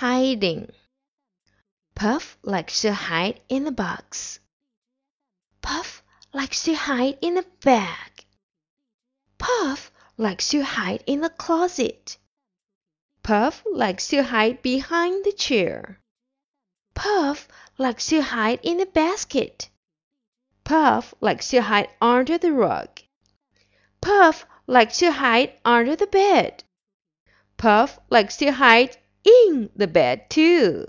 hiding. Puff likes to hide in a box. Puff likes to hide in a bag. Puff likes to hide in the closet. Puff likes to hide behind the chair. Puff likes to hide in a basket. Puff likes to hide under the rug. Puff likes to hide under the bed. Puff likes to hide in the bed too.